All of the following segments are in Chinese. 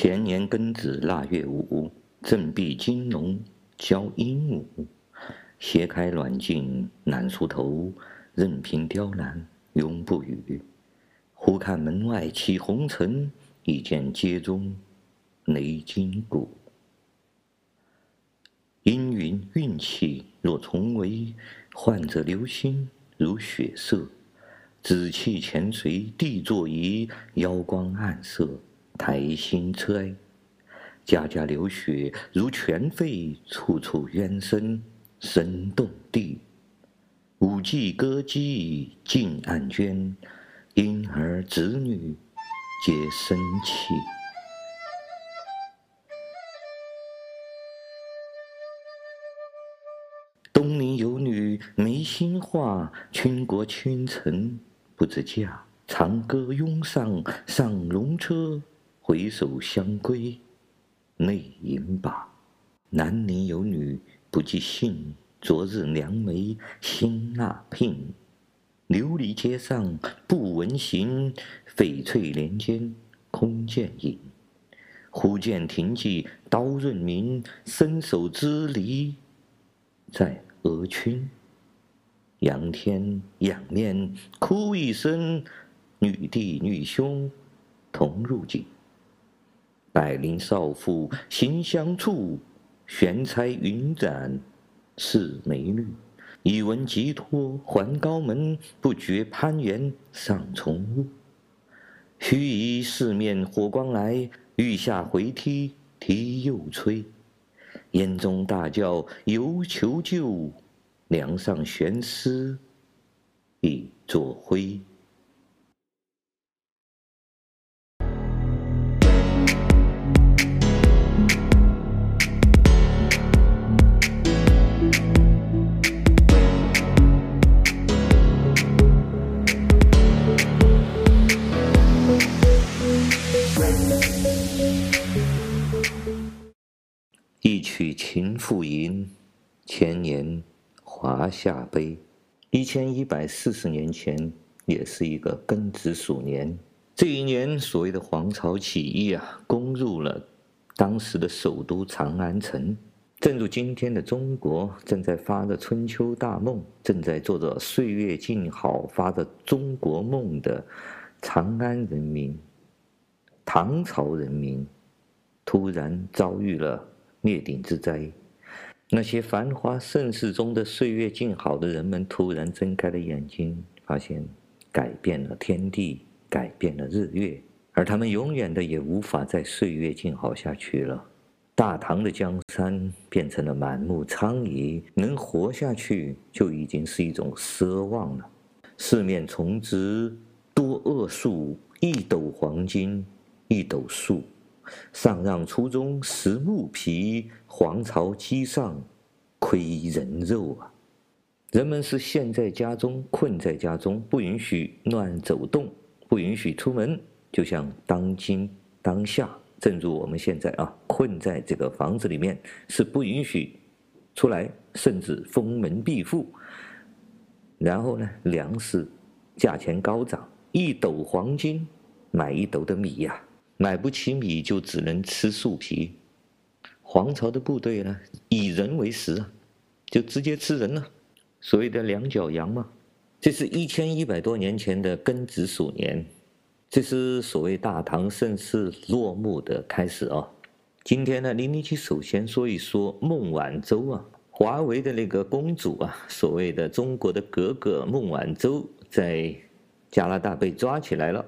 前年庚子腊月五，振臂金龙交鹦鹉，斜开软镜懒梳头，任凭雕栏永不语。忽看门外起红尘，一见阶中雷金鼓。阴云运气若重围，患者流星如血色。紫气潜随地坐移，妖光暗色台星摧。家家流血如泉沸，处处冤声声动地。舞伎歌姬尽暗绢，婴儿子女皆生气。东邻有女眉心画，倾国倾城。不知嫁，长歌拥上上龙车，回首相归泪盈灞。南宁有女不记姓，昨日良媒新纳聘。琉璃街上不闻行，翡翠帘间空见影。忽见停骑刀刃明，伸手支离在额裙。仰天仰面哭一声，女弟女兄同入井。百灵少妇心相触，玄钗云展是美女。一闻急脱还高门，不觉攀援上重屋。须臾四面火光来，欲下回梯梯又摧。烟中大叫犹求救。梁上悬丝已作灰。复吟，千年。华夏碑，一千一百四十年前，也是一个庚子鼠年。这一年，所谓的黄巢起义啊，攻入了当时的首都长安城。正如今天的中国正在发着春秋大梦，正在做着岁月静好、发着中国梦的长安人民、唐朝人民，突然遭遇了灭顶之灾。那些繁华盛世中的岁月静好的人们，突然睁开了眼睛，发现改变了天地，改变了日月，而他们永远的也无法再岁月静好下去了。大唐的江山变成了满目疮痍，能活下去就已经是一种奢望了。四面重植多恶树，一斗黄金一斗粟。上让初中食木皮，黄巢鸡上亏人肉啊！人们是陷在家中，困在家中，不允许乱走动，不允许出门。就像当今当下，正如我们现在啊，困在这个房子里面，是不允许出来，甚至封门闭户。然后呢，粮食价钱高涨，一斗黄金买一斗的米呀、买不起米，就只能吃树皮。黄巢的部队呢，以人为食啊，就直接吃人了。所谓的两脚羊嘛。这是一千一百多年前的庚子鼠年，这是所谓大唐盛世落幕的开始啊。今天呢，零零七首先说一说孟晚舟啊，华为的那个公主啊，所谓的中国的格格孟晚舟，在加拿大被抓起来了。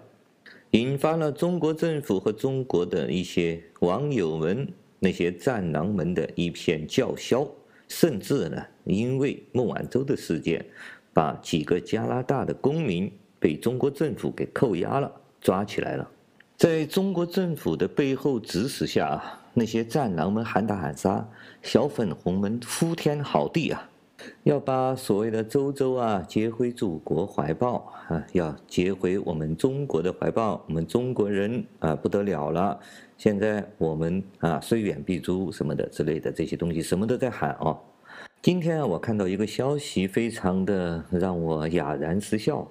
引发了中国政府和中国的一些网友们、那些战狼们的一片叫嚣，甚至呢，因为孟晚舟的事件，把几个加拿大的公民被中国政府给扣押了、抓起来了。在中国政府的背后指使下，那些战狼们喊打喊杀，小粉红们呼天号地啊！要把所谓的周周啊接回祖国怀抱啊，要接回我们中国的怀抱，我们中国人啊不得了了。现在我们啊虽远必诛什么的之类的这些东西，什么都在喊哦。今天啊，我看到一个消息，非常的让我哑然失笑。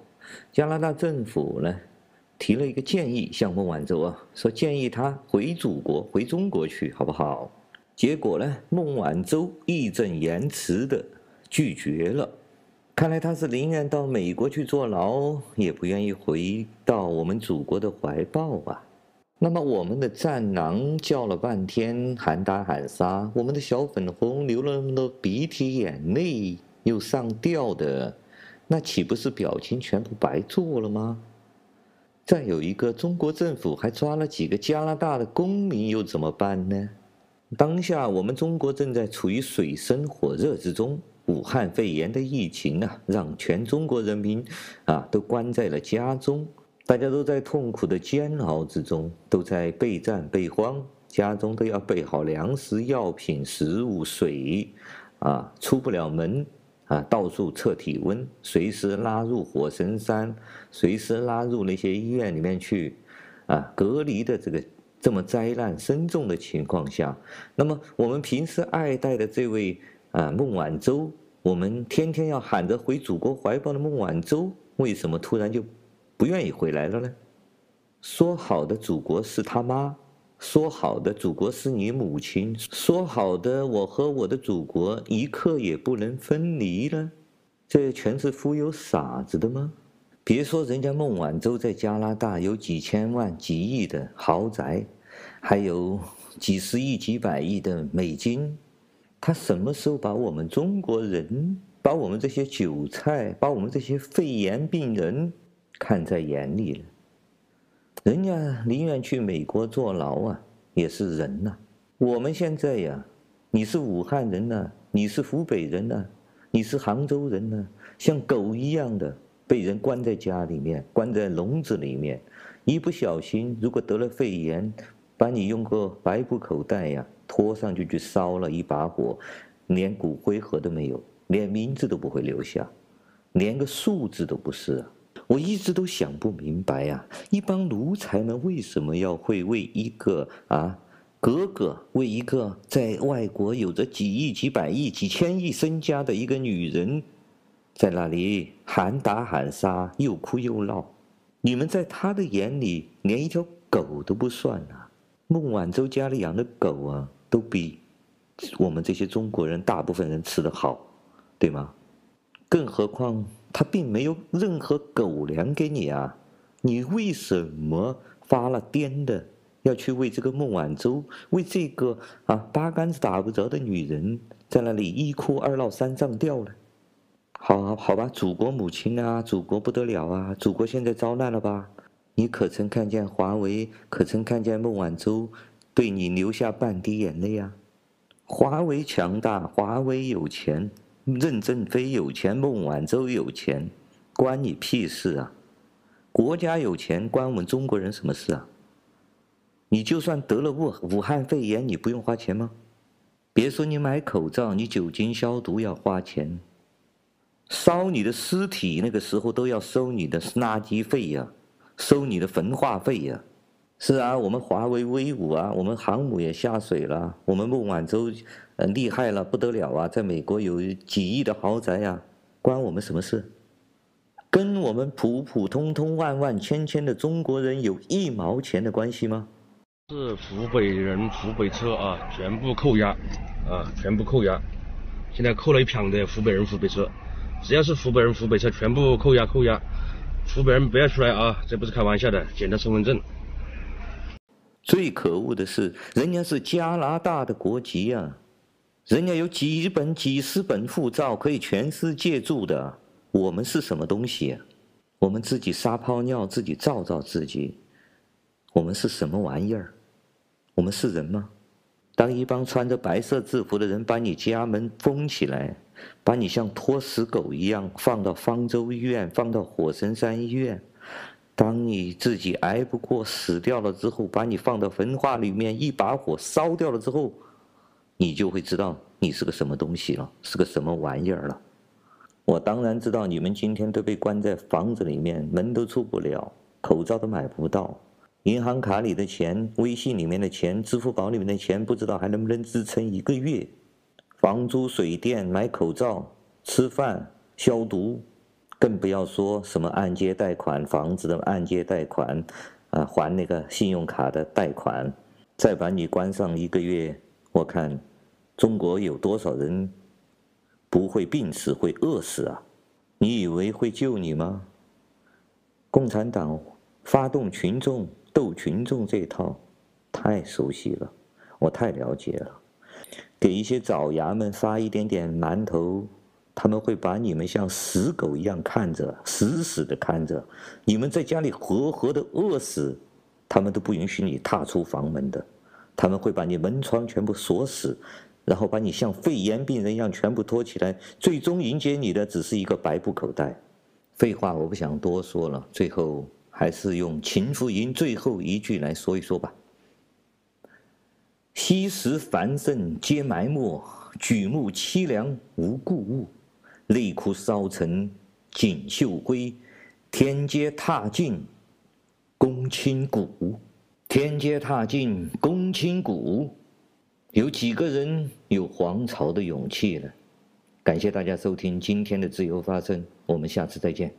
加拿大政府呢，提了一个建议，向孟晚舟啊说建议他回祖国，回中国去，好不好？结果呢，孟晚舟义正言辞的拒绝了。看来他是宁愿到美国去坐牢，也不愿意回到我们祖国的怀抱啊。那么我们的战狼叫了半天，喊打喊杀，我们的小粉红流了那么多鼻涕眼泪，又上吊的，那岂不是表情全部白做了吗？再有一个，中国政府还抓了几个加拿大的公民，又怎么办呢？当下我们中国正在处于水深火热之中，武汉肺炎的疫情啊，让全中国人民啊都关在了家中，大家都在痛苦的煎熬之中，都在备战备荒，家中都要备好粮食、药品、食物、水，啊，出不了门。啊，到处测体温，随时拉入火神山，随时拉入那些医院里面去，啊，隔离的这个这么灾难深重的情况下，那么我们平时爱戴的这位啊孟晚舟，我们天天要喊着回祖国怀抱的孟晚舟，为什么突然就不愿意回来了呢？说好的祖国是他妈。说好的祖国是你母亲，说好的我和我的祖国一刻也不能分离了，这全是忽悠傻子的吗？别说人家孟晚舟在加拿大有几千万、几亿的豪宅，还有几十亿、几百亿的美金，他什么时候把我们中国人、把我们这些韭菜、把我们这些肺炎病人看在眼里了？人家宁愿去美国坐牢啊，也是人呐、我们现在呀，你是武汉人呐、你是湖北人呐、你是杭州人呐、像狗一样的被人关在家里面，关在笼子里面，一不小心如果得了肺炎，把你用个白布口袋呀拖上去去烧了一把火，连骨灰盒都没有，连名字都不会留下，连个数字都不是。我一直都想不明白呀，一帮奴才们为什么要会为一个啊格格，为一个在外国有着几亿、几百亿、几千亿身家的一个女人，在那里喊打喊杀，又哭又闹？你们在他的眼里连一条狗都不算啊！孟晚舟家里养的狗啊，都比我们这些中国人大部分人吃得好，对吗？更何况。他并没有任何狗粮给你啊！你为什么发了癫的要去为这个孟晚舟，为这个啊八竿子打不着的女人，在那里一哭二闹三上吊呢？好好吧，祖国母亲啊，祖国不得了啊，祖国现在遭难了吧？你可曾看见华为？可曾看见孟晚舟对你流下半滴眼泪啊？华为强大，华为有钱。任正非有钱，孟晚舟有钱，关你屁事啊！国家有钱，关我们中国人什么事啊？你就算得了武武汉肺炎，你不用花钱吗？别说你买口罩，你酒精消毒要花钱，烧你的尸体那个时候都要收你的垃圾费呀，收你的焚化费呀。是啊，我们华为威武啊，我们航母也下水了，我们孟晚舟，呃，厉害了不得了啊，在美国有几亿的豪宅呀，关我们什么事？跟我们普普通通万万千千的中国人有一毛钱的关系吗？是湖北人湖北车啊，全部扣押，啊，全部扣押，现在扣了一票的湖北人湖北车，只要是湖北人湖北车，全部扣押扣押，湖北人不要出来啊，这不是开玩笑的，检查身份证。最可恶的是，人家是加拿大的国籍、啊，人家有几本、几十本护照可以全世界住的。我们是什么东西？我们自己撒泡尿，自己照照自己。我们是什么玩意儿？我们是人吗？当一帮穿着白色制服的人把你家门封起来，把你像拖死狗一样放到方舟医院，放到火神山医院。当你自己挨不过死掉了之后，把你放到焚化里面，一把火烧掉了之后，你就会知道你是个什么东西了，是个什么玩意儿了。我当然知道你们今天都被关在房子里面，门都出不了，口罩都买不到，银行卡里的钱、微信里面的钱、支付宝里面的钱，不知道还能不能支撑一个月。房租、水电、买口罩、吃饭、消毒。更不要说什么按揭贷款、房子的按揭贷款，啊，还那个信用卡的贷款，再把你关上一个月，我看中国有多少人不会病死、会饿死啊？你以为会救你吗？共产党发动群众斗群众这一套太熟悉了，我太了解了。给一些爪牙们发一点点馒头，他们会把你们像死狗一样看着，死死的看着。你们在家里活活的饿死，他们都不允许你踏出房门的。他们会把你门窗全部锁死，然后把你像肺炎病人一样全部拖起来。最终迎接你的只是一个白布口袋。废话我不想多说了，最后还是用《秦妇吟》最后一句来说一说吧。昔时繁盛皆埋没，举目凄凉无故物。泪哭烧成锦绣灰，天阶踏尽公卿骨。天阶踏尽公卿骨，有几个人有皇朝的勇气呢？感谢大家收听今天的自由发声，我们下次再见。